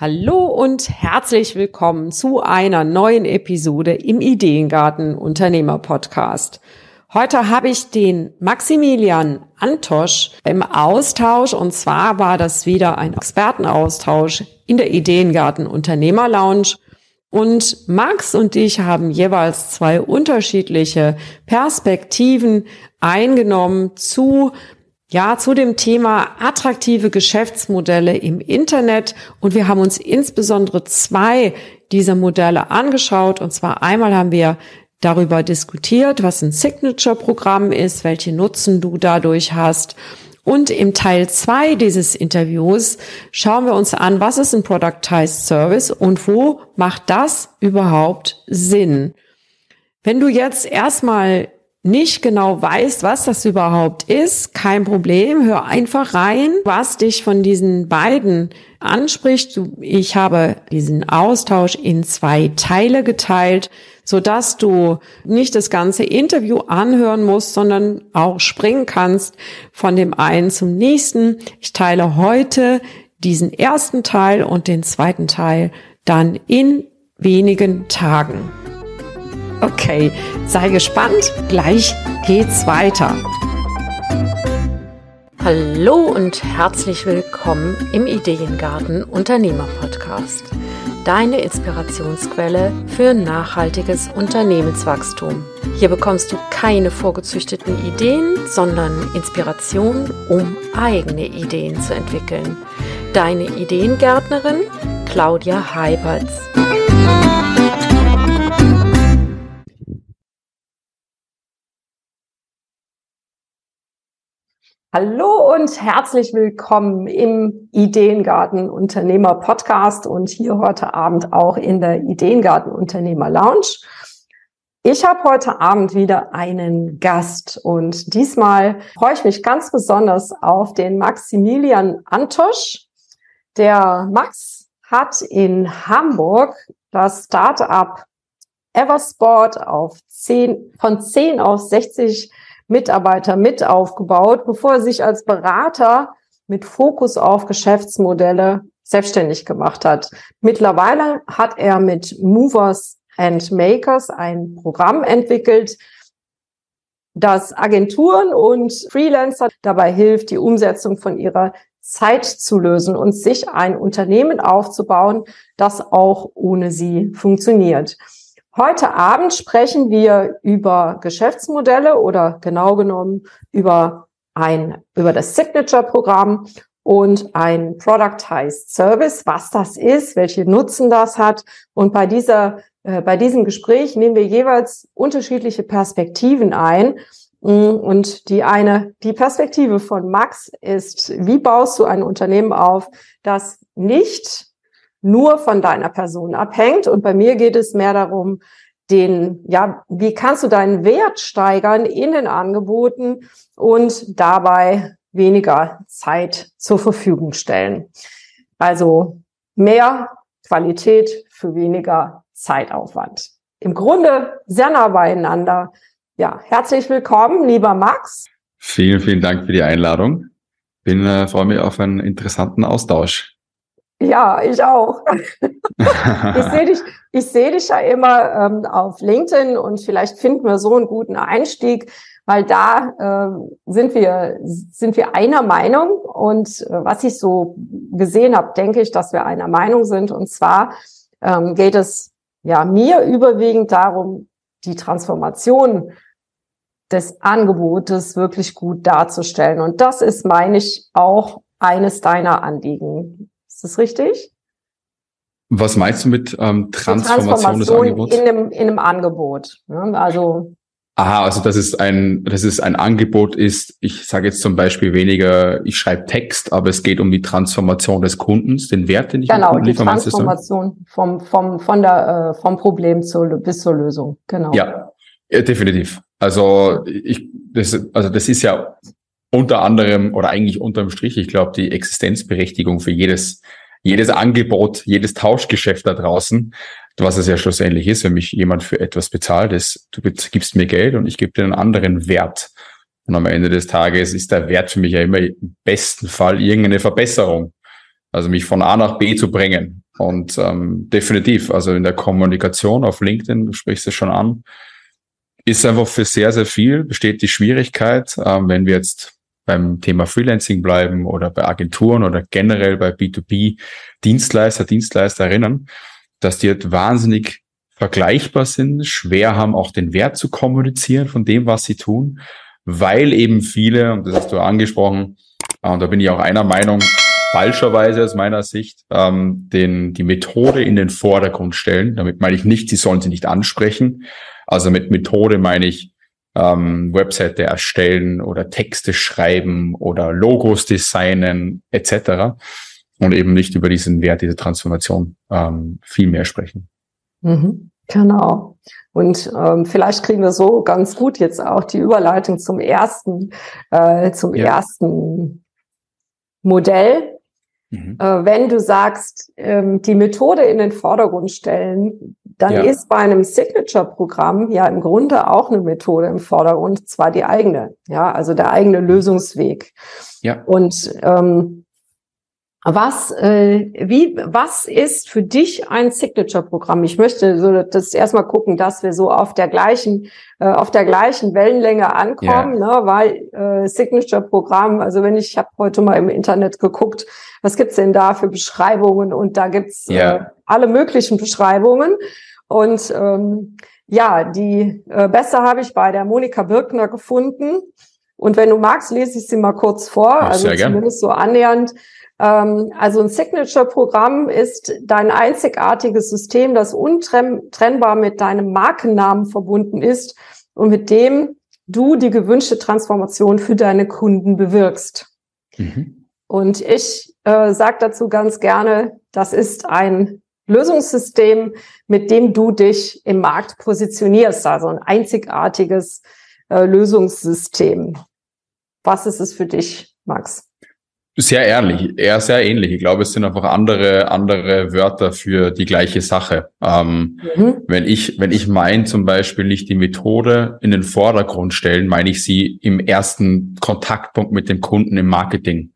Hallo und herzlich willkommen zu einer neuen Episode im Ideengarten Unternehmer Podcast. Heute habe ich den Maximilian Antosch im Austausch und zwar war das wieder ein Expertenaustausch in der Ideengarten Unternehmer Lounge und Max und ich haben jeweils zwei unterschiedliche Perspektiven eingenommen zu ja, zu dem Thema attraktive Geschäftsmodelle im Internet. Und wir haben uns insbesondere zwei dieser Modelle angeschaut. Und zwar einmal haben wir darüber diskutiert, was ein Signature-Programm ist, welche Nutzen du dadurch hast. Und im Teil zwei dieses Interviews schauen wir uns an, was ist ein Productized Service und wo macht das überhaupt Sinn? Wenn du jetzt erstmal nicht genau weißt, was das überhaupt ist, kein Problem. Hör einfach rein, was dich von diesen beiden anspricht. Ich habe diesen Austausch in zwei Teile geteilt, so dass du nicht das ganze Interview anhören musst, sondern auch springen kannst von dem einen zum nächsten. Ich teile heute diesen ersten Teil und den zweiten Teil dann in wenigen Tagen. Okay, sei gespannt, gleich geht's weiter. Hallo und herzlich willkommen im Ideengarten Unternehmer Podcast. Deine Inspirationsquelle für nachhaltiges Unternehmenswachstum. Hier bekommst du keine vorgezüchteten Ideen, sondern Inspiration, um eigene Ideen zu entwickeln. Deine Ideengärtnerin Claudia Heiberts. Hallo und herzlich willkommen im Ideengarten Unternehmer Podcast und hier heute Abend auch in der Ideengarten Unternehmer Lounge. Ich habe heute Abend wieder einen Gast und diesmal freue ich mich ganz besonders auf den Maximilian Antosch. Der Max hat in Hamburg das Startup Eversport auf 10, von 10 auf 60 Mitarbeiter mit aufgebaut, bevor er sich als Berater mit Fokus auf Geschäftsmodelle selbstständig gemacht hat. Mittlerweile hat er mit Movers and Makers ein Programm entwickelt, das Agenturen und Freelancer dabei hilft, die Umsetzung von ihrer Zeit zu lösen und sich ein Unternehmen aufzubauen, das auch ohne sie funktioniert. Heute Abend sprechen wir über Geschäftsmodelle oder genau genommen über ein, über das Signature-Programm und ein Productized Service, was das ist, welche Nutzen das hat. Und bei dieser, äh, bei diesem Gespräch nehmen wir jeweils unterschiedliche Perspektiven ein. Und die eine, die Perspektive von Max ist, wie baust du ein Unternehmen auf, das nicht nur von deiner Person abhängt. Und bei mir geht es mehr darum, den, ja, wie kannst du deinen Wert steigern in den Angeboten und dabei weniger Zeit zur Verfügung stellen. Also mehr Qualität für weniger Zeitaufwand. Im Grunde sehr nah beieinander. Ja, herzlich willkommen, lieber Max. Vielen, vielen Dank für die Einladung. Bin äh, freue mich auf einen interessanten Austausch. Ja, ich auch. ich sehe dich, ich sehe dich ja immer ähm, auf LinkedIn und vielleicht finden wir so einen guten Einstieg, weil da äh, sind wir sind wir einer Meinung und äh, was ich so gesehen habe, denke ich, dass wir einer Meinung sind und zwar ähm, geht es ja mir überwiegend darum, die Transformation des Angebotes wirklich gut darzustellen und das ist, meine ich, auch eines deiner Anliegen. Ist das richtig? Was meinst du mit ähm, Transformation, Transformation des Angebots? In einem, in einem Angebot. Ne? Also Aha, also das ist ein, das ist ein Angebot ist, ich sage jetzt zum Beispiel weniger, ich schreibe Text, aber es geht um die Transformation des Kundens, den Wert, den ich genau, die Transformation vom, vom, von der, äh, vom Problem zur, bis zur Lösung, genau. Ja, ja definitiv. Also ich, das, also das ist ja unter anderem oder eigentlich unterm Strich, ich glaube, die Existenzberechtigung für jedes, jedes Angebot, jedes Tauschgeschäft da draußen, was es ja schlussendlich ist, wenn mich jemand für etwas bezahlt, ist, du gibst mir Geld und ich gebe dir einen anderen Wert. Und am Ende des Tages ist der Wert für mich ja immer im besten Fall irgendeine Verbesserung. Also mich von A nach B zu bringen. Und ähm, definitiv, also in der Kommunikation auf LinkedIn, du sprichst es schon an, ist einfach für sehr, sehr viel, besteht die Schwierigkeit, ähm, wenn wir jetzt beim Thema Freelancing bleiben oder bei Agenturen oder generell bei B2B Dienstleister, Dienstleisterinnen, dass die halt wahnsinnig vergleichbar sind, schwer haben, auch den Wert zu kommunizieren von dem, was sie tun, weil eben viele, und das hast du angesprochen, äh, und da bin ich auch einer Meinung, falscherweise aus meiner Sicht, ähm, den, die Methode in den Vordergrund stellen. Damit meine ich nicht, sie sollen sie nicht ansprechen. Also mit Methode meine ich, ähm, Webseite erstellen oder Texte schreiben oder Logos designen etc. Und eben nicht über diesen Wert, diese Transformation ähm, viel mehr sprechen. Mhm, genau. Und ähm, vielleicht kriegen wir so ganz gut jetzt auch die Überleitung zum ersten, äh, zum ja. ersten Modell. Mhm. Äh, wenn du sagst, ähm, die Methode in den Vordergrund stellen, dann ja. ist bei einem Signature-Programm ja im Grunde auch eine Methode im Vordergrund, zwar die eigene, ja, also der eigene Lösungsweg. Ja. Und ähm, was, äh, wie, was ist für dich ein Signature-Programm? Ich möchte so das erstmal gucken, dass wir so auf der gleichen, äh, auf der gleichen Wellenlänge ankommen, yeah. ne, weil äh, Signature-Programm, also wenn ich, ich habe heute mal im Internet geguckt, was gibt's denn da für Beschreibungen? Und da gibt's yeah. äh, alle möglichen Beschreibungen. Und ähm, ja, die äh, beste habe ich bei der Monika Birkner gefunden. Und wenn du magst, lese ich sie mal kurz vor, ja, also zumindest so annähernd. Ähm, also ein Signature-Programm ist dein einzigartiges System, das untrennbar mit deinem Markennamen verbunden ist und mit dem du die gewünschte Transformation für deine Kunden bewirkst. Mhm. Und ich äh, sage dazu ganz gerne, das ist ein Lösungssystem, mit dem du dich im Markt positionierst, also ein einzigartiges äh, Lösungssystem. Was ist es für dich, Max? Sehr ähnlich, eher sehr ähnlich. Ich glaube, es sind einfach andere, andere Wörter für die gleiche Sache. Ähm, mhm. Wenn ich, wenn ich mein zum Beispiel nicht die Methode in den Vordergrund stellen, meine ich sie im ersten Kontaktpunkt mit dem Kunden im Marketing.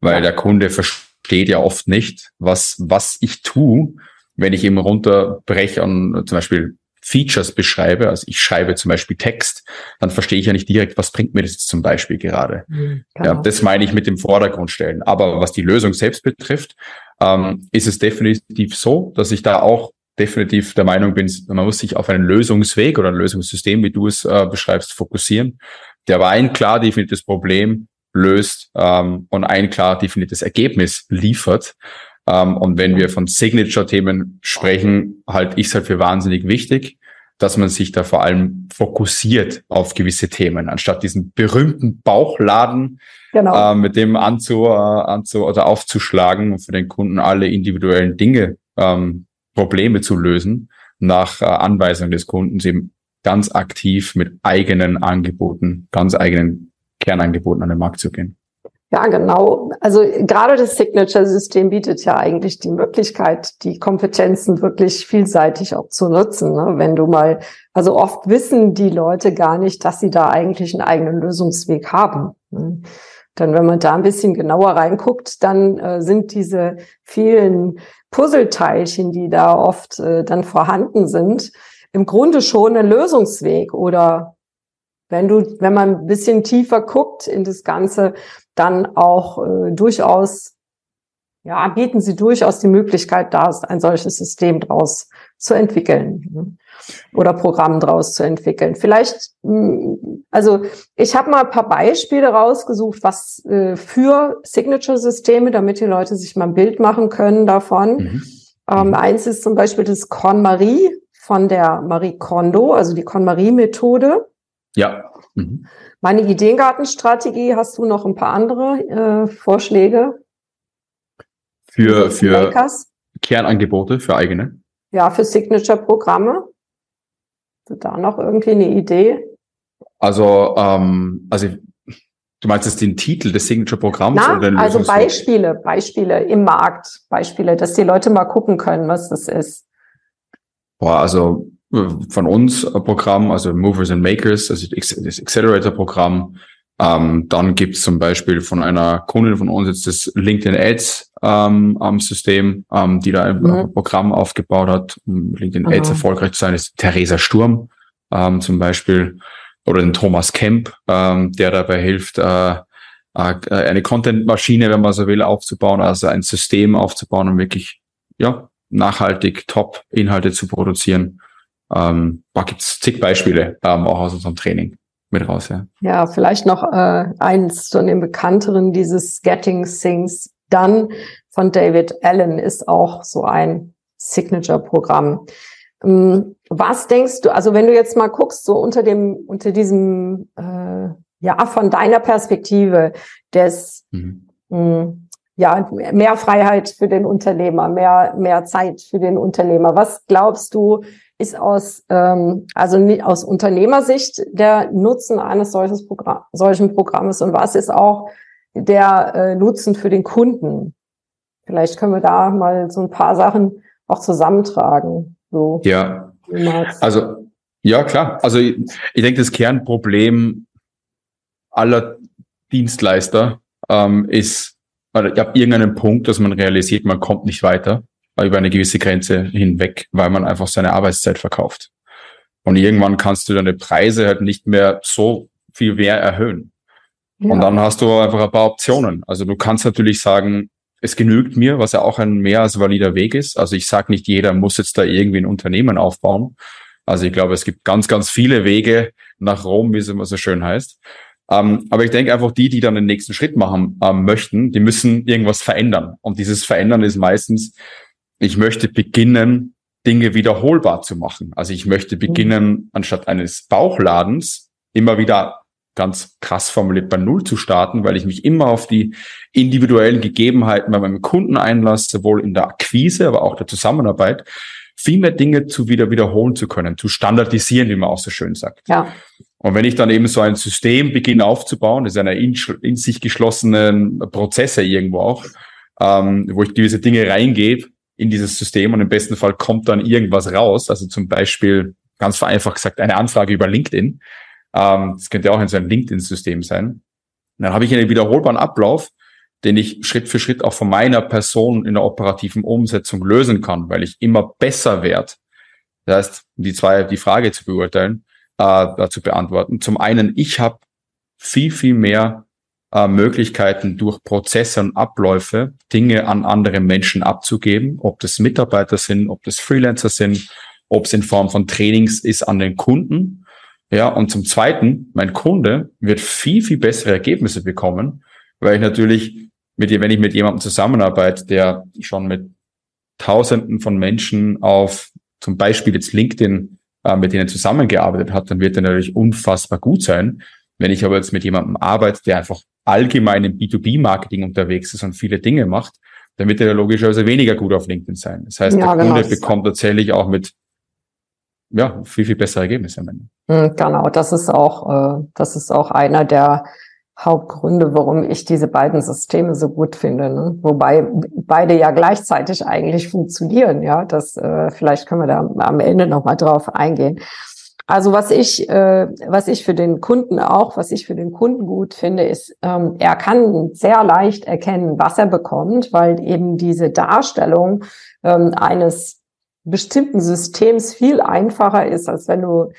Weil der Kunde versteht ja oft nicht, was, was ich tue, wenn ich eben runterbreche und zum Beispiel Features beschreibe, also ich schreibe zum Beispiel Text, dann verstehe ich ja nicht direkt, was bringt mir das jetzt zum Beispiel gerade. Mhm, genau. Ja, das meine ich mit dem Vordergrund stellen. Aber was die Lösung selbst betrifft, ähm, ist es definitiv so, dass ich da auch definitiv der Meinung bin, man muss sich auf einen Lösungsweg oder ein Lösungssystem, wie du es äh, beschreibst, fokussieren, der aber ein klar definiertes Problem löst ähm, und ein klar definiertes Ergebnis liefert. Ähm, und wenn wir von Signature-Themen sprechen, halte ich es halt für wahnsinnig wichtig, dass man sich da vor allem fokussiert auf gewisse Themen, anstatt diesen berühmten Bauchladen genau. äh, mit dem anzu, äh, anzu oder aufzuschlagen und für den Kunden alle individuellen Dinge, ähm, Probleme zu lösen, nach äh, Anweisung des Kunden eben ganz aktiv mit eigenen Angeboten, ganz eigenen Kernangeboten an den Markt zu gehen. Ja, genau. Also gerade das Signature-System bietet ja eigentlich die Möglichkeit, die Kompetenzen wirklich vielseitig auch zu nutzen. Ne? Wenn du mal, also oft wissen die Leute gar nicht, dass sie da eigentlich einen eigenen Lösungsweg haben. Ne? Dann, wenn man da ein bisschen genauer reinguckt, dann äh, sind diese vielen Puzzleteilchen, die da oft äh, dann vorhanden sind, im Grunde schon ein Lösungsweg oder wenn du, wenn man ein bisschen tiefer guckt in das Ganze, dann auch äh, durchaus, ja, bieten sie durchaus die Möglichkeit, da ein solches System draus zu entwickeln ne? oder Programm draus zu entwickeln. Vielleicht, hm, also ich habe mal ein paar Beispiele rausgesucht, was äh, für Signature-Systeme, damit die Leute sich mal ein Bild machen können davon. Mhm. Ähm, mhm. eins ist zum Beispiel das KonMari von der Marie Kondo, also die KonMari-Methode. Ja. Mhm. Meine Ideengartenstrategie, hast du noch ein paar andere äh, Vorschläge? Für, für Kernangebote, für eigene? Ja, für Signature-Programme. Da noch irgendwie eine Idee? Also, ähm, also du meinst jetzt den Titel des Signature-Programms? oder Also Beispiele, Beispiele im Markt, Beispiele, dass die Leute mal gucken können, was das ist. Boah, also von uns Programm, also Movers and Makers, also das Accelerator-Programm, Ähm, dann gibt's zum Beispiel von einer Kundin von uns jetzt das LinkedIn Ads ähm, am System, ähm, die da ein mhm. Programm aufgebaut hat, um LinkedIn Ads erfolgreich zu sein, ist Theresa Sturm ähm, zum Beispiel oder den Thomas Kemp, ähm, der dabei hilft, äh, äh, eine Content-Maschine, wenn man so will, aufzubauen, also ein System aufzubauen, um wirklich ja nachhaltig Top-Inhalte zu produzieren. Ähm, da gibt's zig Beispiele ähm, auch aus unserem Training mit raus. Ja, ja vielleicht noch äh, eins von den bekannteren, dieses Getting Things Done von David Allen ist auch so ein Signature-Programm. Ähm, was denkst du, also wenn du jetzt mal guckst, so unter dem, unter diesem, äh, ja, von deiner Perspektive des, mhm. mh, hm, ja, mehr Freiheit für den Unternehmer, mehr, mehr Zeit für den Unternehmer. Was glaubst du, ist aus, ähm, also aus Unternehmersicht der Nutzen eines solches Programm, solchen Programmes und was ist auch der äh, Nutzen für den Kunden? Vielleicht können wir da mal so ein paar Sachen auch zusammentragen. So. Ja, also ja klar. Also ich, ich denke, das Kernproblem aller Dienstleister ähm, ist, also ab irgendeinem Punkt, dass man realisiert, man kommt nicht weiter über eine gewisse Grenze hinweg, weil man einfach seine Arbeitszeit verkauft. Und irgendwann kannst du deine Preise halt nicht mehr so viel mehr erhöhen. Ja. Und dann hast du einfach ein paar Optionen. Also du kannst natürlich sagen, es genügt mir, was ja auch ein mehr als valider Weg ist. Also ich sage nicht, jeder muss jetzt da irgendwie ein Unternehmen aufbauen. Also ich glaube, es gibt ganz, ganz viele Wege nach Rom, wie es immer so schön heißt. Ähm, aber ich denke einfach, die, die dann den nächsten Schritt machen ähm, möchten, die müssen irgendwas verändern. Und dieses Verändern ist meistens, ich möchte beginnen, Dinge wiederholbar zu machen. Also ich möchte beginnen, anstatt eines Bauchladens immer wieder ganz krass formuliert bei Null zu starten, weil ich mich immer auf die individuellen Gegebenheiten bei meinem Kunden einlasse, sowohl in der Akquise, aber auch der Zusammenarbeit, viel mehr Dinge zu wieder wiederholen zu können, zu standardisieren, wie man auch so schön sagt. Ja. Und wenn ich dann eben so ein System beginne aufzubauen, das ist eine in, in sich geschlossenen Prozesse irgendwo auch, ähm, wo ich gewisse Dinge reingebe in dieses System und im besten Fall kommt dann irgendwas raus, also zum Beispiel ganz vereinfacht gesagt eine Anfrage über LinkedIn, ähm, das könnte auch in so ein LinkedIn-System sein. Und dann habe ich einen wiederholbaren Ablauf, den ich Schritt für Schritt auch von meiner Person in der operativen Umsetzung lösen kann, weil ich immer besser werde. Das heißt, die zwei, die Frage zu beurteilen, äh, zu beantworten. Zum einen, ich habe viel, viel mehr äh, Möglichkeiten durch Prozesse und Abläufe Dinge an andere Menschen abzugeben, ob das Mitarbeiter sind, ob das Freelancer sind, ob es in Form von Trainings ist an den Kunden ja, und zum Zweiten, mein Kunde wird viel, viel bessere Ergebnisse bekommen, weil ich natürlich mit, wenn ich mit jemandem zusammenarbeite, der schon mit Tausenden von Menschen auf zum Beispiel jetzt LinkedIn äh, mit denen zusammengearbeitet hat, dann wird er natürlich unfassbar gut sein. Wenn ich aber jetzt mit jemandem arbeite, der einfach allgemein im B2B-Marketing unterwegs ist und viele Dinge macht, dann wird er logischerweise weniger gut auf LinkedIn sein. Das heißt, ja, der genau. Kunde bekommt tatsächlich auch mit ja, viel, viel bessere Ergebnisse am Ende. Hm, genau, das ist auch, äh, das ist auch einer der Hauptgründe, warum ich diese beiden Systeme so gut finde. Ne? Wobei beide ja gleichzeitig eigentlich funktionieren. Ja, das äh, vielleicht können wir da am Ende noch mal drauf eingehen. Also was ich, äh, was ich für den Kunden auch, was ich für den Kunden gut finde, ist, ähm, er kann sehr leicht erkennen, was er bekommt, weil eben diese Darstellung ähm, eines bestimmten Systems viel einfacher ist, als wenn du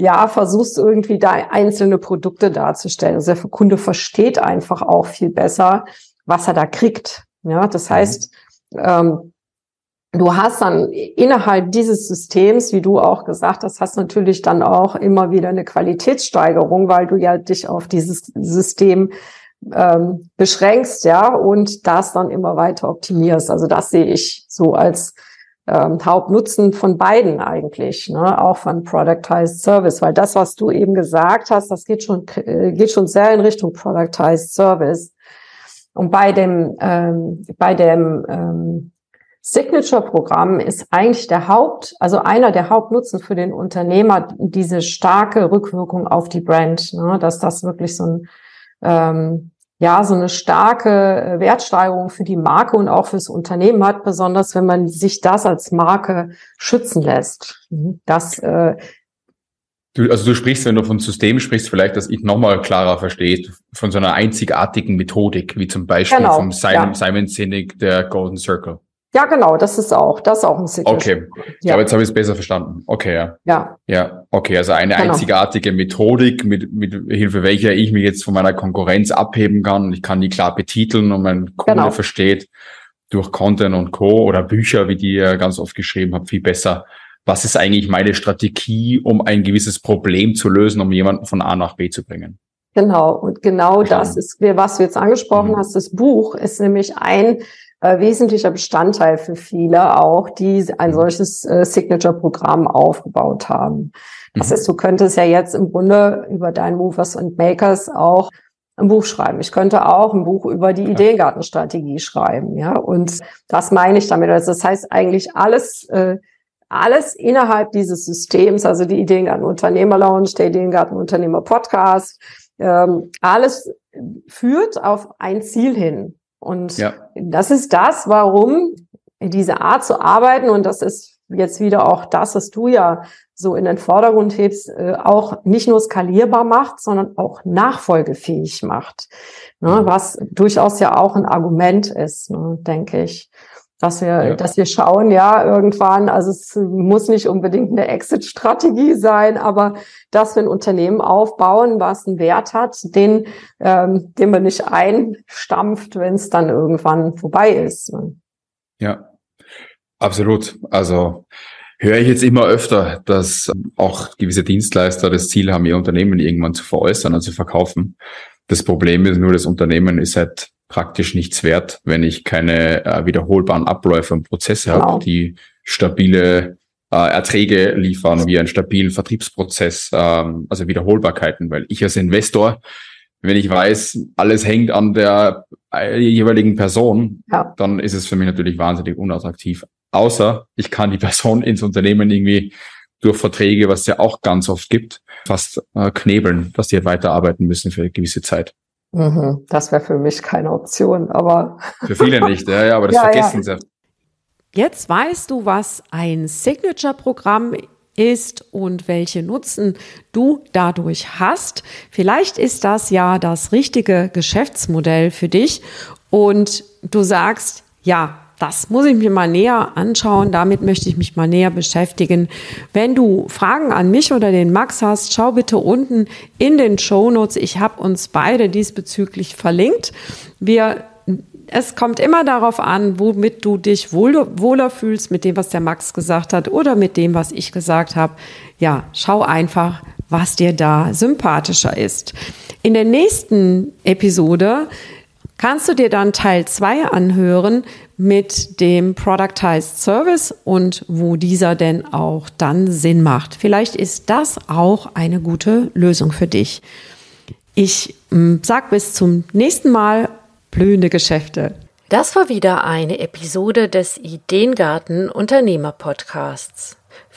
ja versuchst irgendwie da einzelne Produkte darzustellen. Also der Kunde versteht einfach auch viel besser, was er da kriegt. Ja, das mhm. heißt, ähm, du hast dann innerhalb dieses Systems, wie du auch gesagt hast, hast natürlich dann auch immer wieder eine Qualitätssteigerung, weil du ja dich auf dieses System ähm, beschränkst, ja, und das dann immer weiter optimierst. Also das sehe ich so als ähm, Hauptnutzen von beiden eigentlich, ne? auch von Productized Service, weil das, was du eben gesagt hast, das geht schon, äh, geht schon sehr in Richtung Productized Service. Und bei dem, ähm, bei dem ähm, Signature-Programm ist eigentlich der Haupt, also einer der Hauptnutzen für den Unternehmer diese starke Rückwirkung auf die Brand, ne? dass das wirklich so ein ähm, ja, so eine starke äh, Wertsteigerung für die Marke und auch fürs Unternehmen hat, besonders wenn man sich das als Marke schützen lässt. Mhm. Das, äh, Du, also du sprichst, wenn du von System sprichst, vielleicht, dass ich nochmal klarer verstehe, von so einer einzigartigen Methodik, wie zum Beispiel genau, vom Simon, ja. Simon Sinek, der Golden Circle. Ja, genau, das ist auch, das ist auch ein Signature. Okay, ich ja. glaube, jetzt habe ich es besser verstanden. Okay, ja. Ja. Ja, okay, also eine genau. einzigartige Methodik, mit, mit Hilfe welcher ich mich jetzt von meiner Konkurrenz abheben kann. Ich kann die klar betiteln und mein Kunde genau. versteht durch Content und Co. oder Bücher, wie die ihr ganz oft geschrieben habt, viel besser. Was ist eigentlich meine Strategie, um ein gewisses Problem zu lösen, um jemanden von A nach B zu bringen? Genau, und genau das ist, was du jetzt angesprochen mhm. hast. Das Buch ist nämlich ein wesentlicher Bestandteil für viele auch, die ein mhm. solches äh, Signature-Programm aufgebaut haben. Das mhm. heißt, du könntest ja jetzt im Grunde über dein Movers und Makers auch ein Buch schreiben. Ich könnte auch ein Buch über die Ideengartenstrategie schreiben, ja. Und das meine ich damit. Also das heißt eigentlich alles, äh, alles innerhalb dieses Systems, also die Ideengarten Unternehmer Lounge, der Ideengarten Unternehmer Podcast, ähm, alles führt auf ein Ziel hin. Und ja. das ist das, warum diese Art zu arbeiten, und das ist jetzt wieder auch das, was du ja so in den Vordergrund hebst, äh, auch nicht nur skalierbar macht, sondern auch nachfolgefähig macht. Ne, mhm. was durchaus ja auch ein Argument ist, ne, denke ich dass wir, ja. dass wir schauen, ja, irgendwann, also es muss nicht unbedingt eine Exit-Strategie sein, aber dass wir ein Unternehmen aufbauen, was einen Wert hat, den, ähm, den man nicht einstampft, wenn es dann irgendwann vorbei ist. Ja, absolut. Also höre ich jetzt immer öfter, dass auch gewisse Dienstleister das Ziel haben, ihr Unternehmen irgendwann zu veräußern und zu verkaufen. Das Problem ist nur, das Unternehmen ist halt praktisch nichts wert, wenn ich keine äh, wiederholbaren Abläufe und Prozesse genau. habe, die stabile äh, Erträge liefern, wie einen stabilen Vertriebsprozess, ähm, also Wiederholbarkeiten, weil ich als Investor, wenn ich weiß, alles hängt an der äh, jeweiligen Person, ja. dann ist es für mich natürlich wahnsinnig unattraktiv. Außer ich kann die Person ins Unternehmen irgendwie durch Verträge, was es ja auch ganz oft gibt, fast äh, knebeln, dass die halt weiterarbeiten müssen für eine gewisse Zeit. Mhm, das wäre für mich keine Option, aber. Für viele nicht, ja, ja, aber das ja, vergessen ja. sie. Jetzt weißt du, was ein Signature-Programm ist und welche Nutzen du dadurch hast. Vielleicht ist das ja das richtige Geschäftsmodell für dich und du sagst, ja, das muss ich mir mal näher anschauen. Damit möchte ich mich mal näher beschäftigen. Wenn du Fragen an mich oder den Max hast, schau bitte unten in den Show Notes. Ich habe uns beide diesbezüglich verlinkt. Wir es kommt immer darauf an, womit du dich wohl, wohler fühlst, mit dem, was der Max gesagt hat oder mit dem, was ich gesagt habe. Ja, schau einfach, was dir da sympathischer ist. In der nächsten Episode kannst du dir dann Teil 2 anhören mit dem Productized Service und wo dieser denn auch dann Sinn macht. Vielleicht ist das auch eine gute Lösung für dich. Ich mm, sag bis zum nächsten Mal blühende Geschäfte. Das war wieder eine Episode des Ideengarten Unternehmer Podcasts.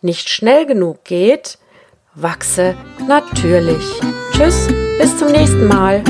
nicht schnell genug geht, wachse natürlich. Tschüss, bis zum nächsten Mal.